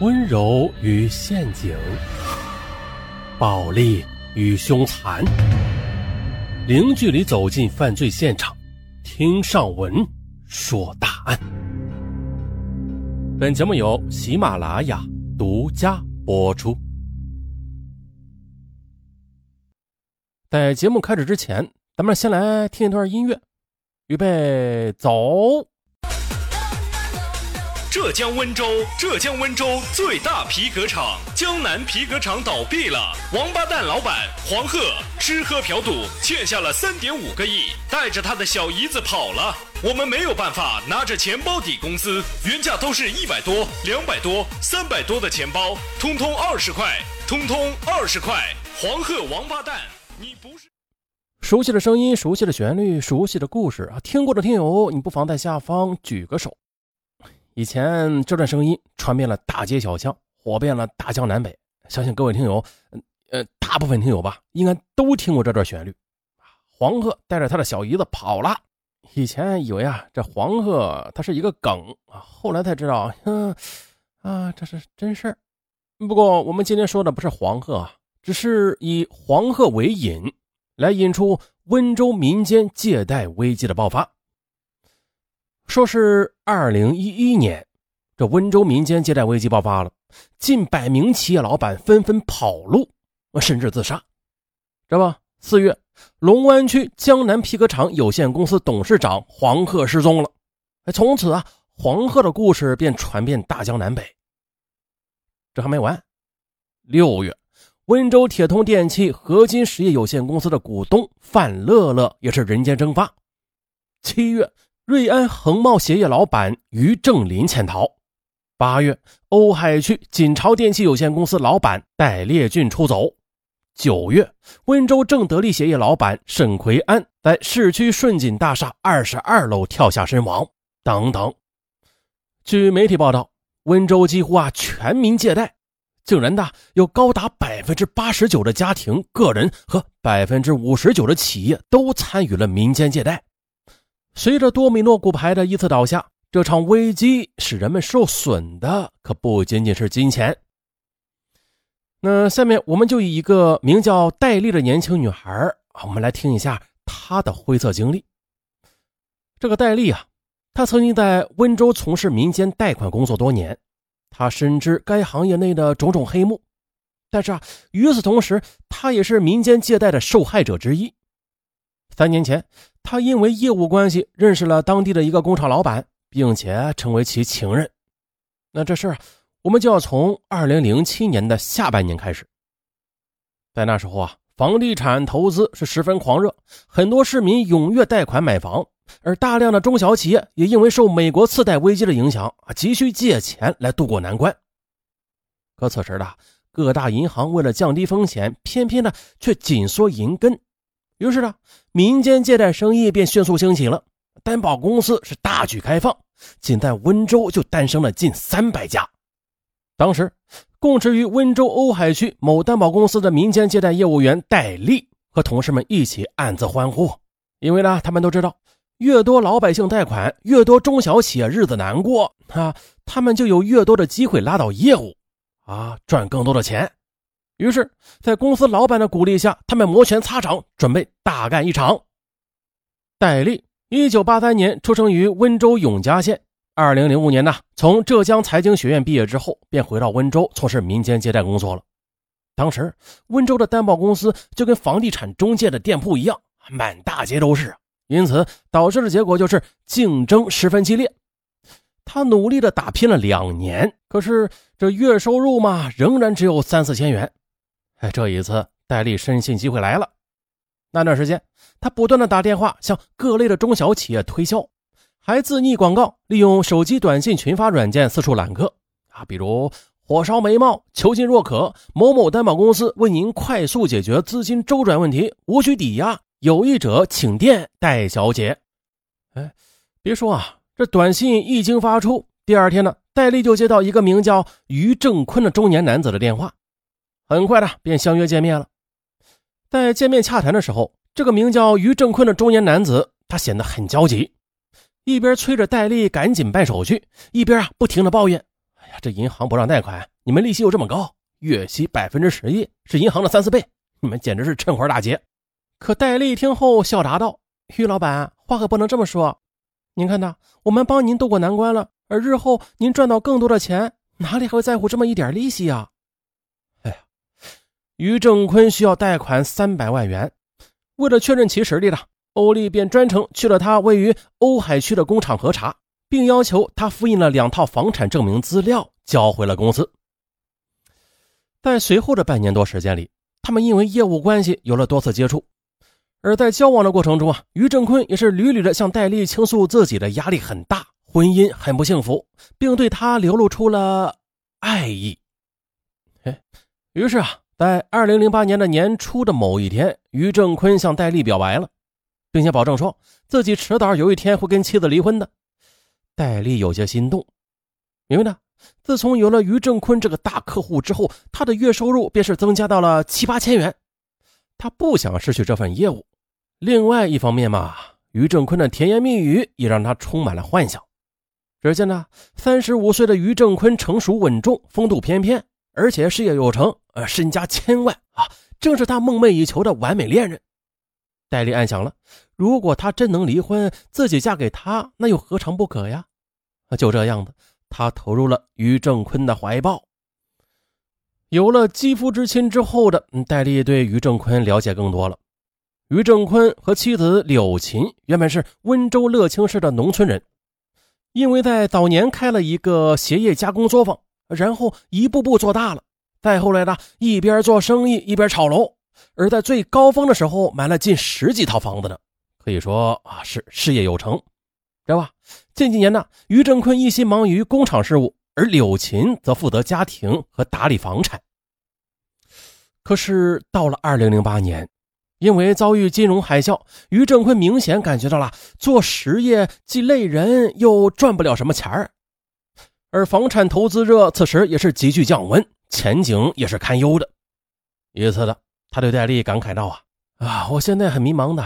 温柔与陷阱，暴力与凶残，零距离走进犯罪现场，听上文说大案。本节目由喜马拉雅独家播出。在节目开始之前，咱们先来听一段音乐，预备走。浙江温州，浙江温州最大皮革厂江南皮革厂倒闭了，王八蛋老板黄鹤吃喝嫖赌欠下了三点五个亿，带着他的小姨子跑了。我们没有办法拿着钱包抵工资，原价都是一百多、两百多、三百多的钱包，通通二十块，通通二十块。黄鹤王八蛋，你不是熟悉的声音，熟悉的旋律，熟悉的故事啊！听过的听友，你不妨在下方举个手。以前这段声音传遍了大街小巷，火遍了大江南北。相信各位听友，呃，大部分听友吧，应该都听过这段旋律。黄鹤带着他的小姨子跑了。以前以为啊，这黄鹤他是一个梗啊，后来才知道，嗯，啊，这是真事儿。不过我们今天说的不是黄鹤啊，只是以黄鹤为引，来引出温州民间借贷危机的爆发。说是二零一一年，这温州民间借贷危机爆发了，近百名企业老板纷纷跑路，甚至自杀。这不，四月，龙湾区江南皮革厂有限公司董事长黄鹤失踪了。哎，从此啊，黄鹤的故事便传遍大江南北。这还没完，六月，温州铁通电器合金实业有限公司的股东范乐乐也是人间蒸发。七月。瑞安恒茂鞋业老板于正林潜逃。八月，瓯海区锦朝电器有限公司老板戴烈俊出走。九月，温州正德利鞋业老板沈奎安在市区顺锦大厦二十二楼跳下身亡。等等。据媒体报道，温州几乎啊全民借贷，竟然的有高达百分之八十九的家庭、个人和百分之五十九的企业都参与了民间借贷。随着多米诺骨牌的一次倒下，这场危机使人们受损的可不仅仅是金钱。那下面我们就以一个名叫戴丽的年轻女孩啊，我们来听一下她的灰色经历。这个戴丽啊，她曾经在温州从事民间贷款工作多年，她深知该行业内的种种黑幕，但是啊，与此同时，她也是民间借贷的受害者之一。三年前。他因为业务关系认识了当地的一个工厂老板，并且成为其情人。那这事儿，我们就要从二零零七年的下半年开始。在那时候啊，房地产投资是十分狂热，很多市民踊跃贷款买房，而大量的中小企业也因为受美国次贷危机的影响啊，急需借钱来渡过难关。可此时的各大银行为了降低风险，偏偏呢却紧缩银根。于是呢，民间借贷生意便迅速兴起了，担保公司是大举开放，仅在温州就诞生了近三百家。当时，供职于温州瓯海区某担保公司的民间借贷业务员戴丽和同事们一起暗自欢呼，因为呢，他们都知道，越多老百姓贷款，越多中小企业日子难过啊，他们就有越多的机会拉到业务，啊，赚更多的钱。于是，在公司老板的鼓励下，他们摩拳擦掌，准备大干一场。戴笠，一九八三年出生于温州永嘉县。二零零五年呢，从浙江财经学院毕业之后，便回到温州从事民间借贷工作了。当时，温州的担保公司就跟房地产中介的店铺一样，满大街都是，因此导致的结果就是竞争十分激烈。他努力的打拼了两年，可是这月收入嘛，仍然只有三四千元。哎，这一次戴笠深信机会来了。那段时间，他不断的打电话向各类的中小企业推销，还自拟广告，利用手机短信群发软件四处揽客啊，比如火烧眉毛，求进若渴，某某担保公司为您快速解决资金周转问题，无需抵押，有意者请电戴小姐。哎，别说啊，这短信一经发出，第二天呢，戴笠就接到一个名叫于正坤的中年男子的电话。很快的便相约见面了。在见面洽谈的时候，这个名叫于正坤的中年男子，他显得很焦急，一边催着戴笠赶紧办手续，一边啊不停的抱怨：“哎呀，这银行不让贷款，你们利息又这么高，月息百分之十一，是银行的三四倍，你们简直是趁火打劫。”可戴笠听后笑答道：“于老板，话可不能这么说。您看呐，我们帮您渡过难关了，而日后您赚到更多的钱，哪里还会在乎这么一点利息呀？”于正坤需要贷款三百万元，为了确认其实力呢，欧丽便专程去了他位于瓯海区的工厂核查，并要求他复印了两套房产证明资料交回了公司。在随后的半年多时间里，他们因为业务关系有了多次接触。而在交往的过程中啊，于正坤也是屡屡的向戴笠倾诉自己的压力很大，婚姻很不幸福，并对他流露出了爱意。哎，于是啊，在二零零八年的年初的某一天，于正坤向戴笠表白了，并且保证说自己迟早有一天会跟妻子离婚的。戴笠有些心动，因为呢，自从有了于正坤这个大客户之后，他的月收入便是增加到了七八千元。他不想失去这份业务，另外一方面嘛，于正坤的甜言蜜语也让他充满了幻想。只见呢，三十五岁的于正坤成熟稳重，风度翩翩，而且事业有成，呃，身家千万啊，正是他梦寐以求的完美恋人。戴笠暗想了，如果他真能离婚，自己嫁给他，那又何尝不可呀？啊就这样的，他投入了于正坤的怀抱。有了肌肤之亲之后的戴笠对于正坤了解更多了。于正坤和妻子柳琴原本是温州乐清市的农村人，因为在早年开了一个鞋业加工作坊，然后一步步做大了。再后来呢，一边做生意一边炒楼，而在最高峰的时候买了近十几套房子呢，可以说啊是事业有成，知道吧？近几年呢，于正坤一心忙于工厂事务。而柳琴则负责家庭和打理房产。可是到了二零零八年，因为遭遇金融海啸，于正坤明显感觉到了做实业既累人又赚不了什么钱儿。而房产投资热此时也是急剧降温，前景也是堪忧的。一次的，他对戴笠感慨道：“啊啊，我现在很迷茫的，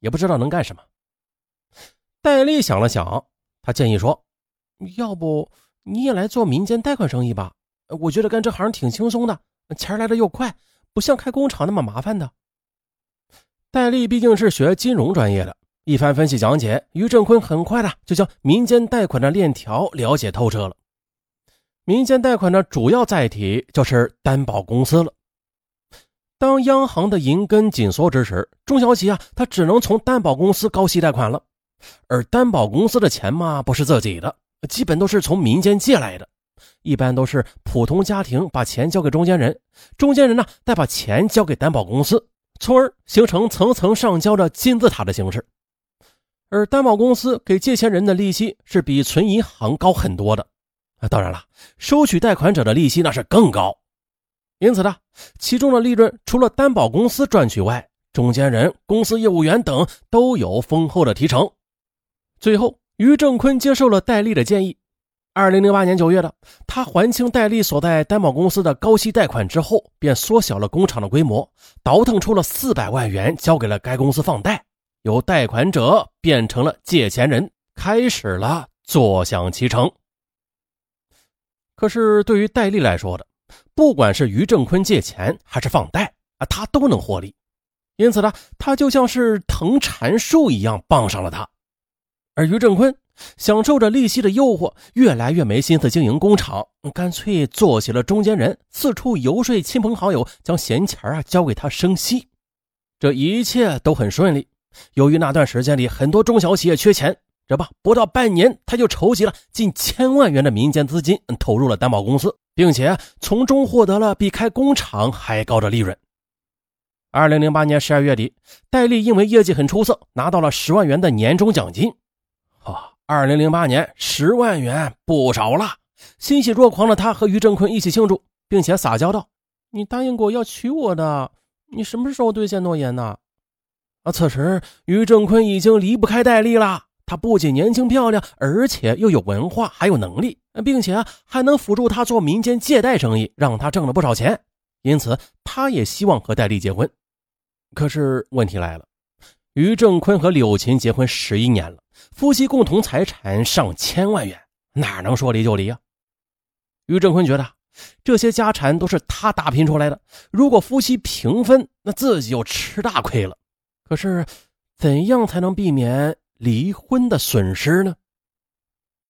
也不知道能干什么。”戴笠想了想，他建议说：“要不……”你也来做民间贷款生意吧，我觉得干这行挺轻松的，钱来的又快，不像开工厂那么麻烦的。戴笠毕竟是学金融专业的，一番分析讲解，于正坤很快的就将民间贷款的链条了解透彻了。民间贷款的主要载体就是担保公司了。当央行的银根紧缩之时，中小企业啊，他只能从担保公司高息贷款了，而担保公司的钱嘛，不是自己的。基本都是从民间借来的，一般都是普通家庭把钱交给中间人，中间人呢再把钱交给担保公司，从而形成层层上交的金字塔的形式。而担保公司给借钱人的利息是比存银行高很多的，啊，当然了，收取贷款者的利息那是更高。因此呢，其中的利润除了担保公司赚取外，中间人、公司业务员等都有丰厚的提成。最后。于正坤接受了戴笠的建议。二零零八年九月的，他还清戴笠所在担保公司的高息贷款之后，便缩小了工厂的规模，倒腾出了四百万元交给了该公司放贷，由贷款者变成了借钱人，开始了坐享其成。可是对于戴笠来说的，不管是于正坤借钱还是放贷啊，他都能获利，因此呢，他就像是藤缠树一样傍上了他。而于正坤享受着利息的诱惑，越来越没心思经营工厂，干脆做起了中间人，四处游说亲朋好友，将闲钱啊交给他生息。这一切都很顺利。由于那段时间里很多中小企业缺钱，这不不到半年，他就筹集了近千万元的民间资金，投入了担保公司，并且从中获得了比开工厂还高的利润。二零零八年十二月底，戴笠因为业绩很出色，拿到了十万元的年终奖金。二零零八年，十万元不少了。欣喜若狂的他和于正坤一起庆祝，并且撒娇道：“你答应过要娶我的，你什么时候兑现诺言呢？”而此时，于正坤已经离不开戴丽了。她不仅年轻漂亮，而且又有文化，还有能力，并且还能辅助他做民间借贷生意，让他挣了不少钱。因此，他也希望和戴丽结婚。可是，问题来了：于正坤和柳琴结婚十一年了，夫妻共同财产上千万元，哪能说离就离啊？于正坤觉得这些家产都是他打拼出来的，如果夫妻平分，那自己就吃大亏了。可是怎样才能避免离婚的损失呢？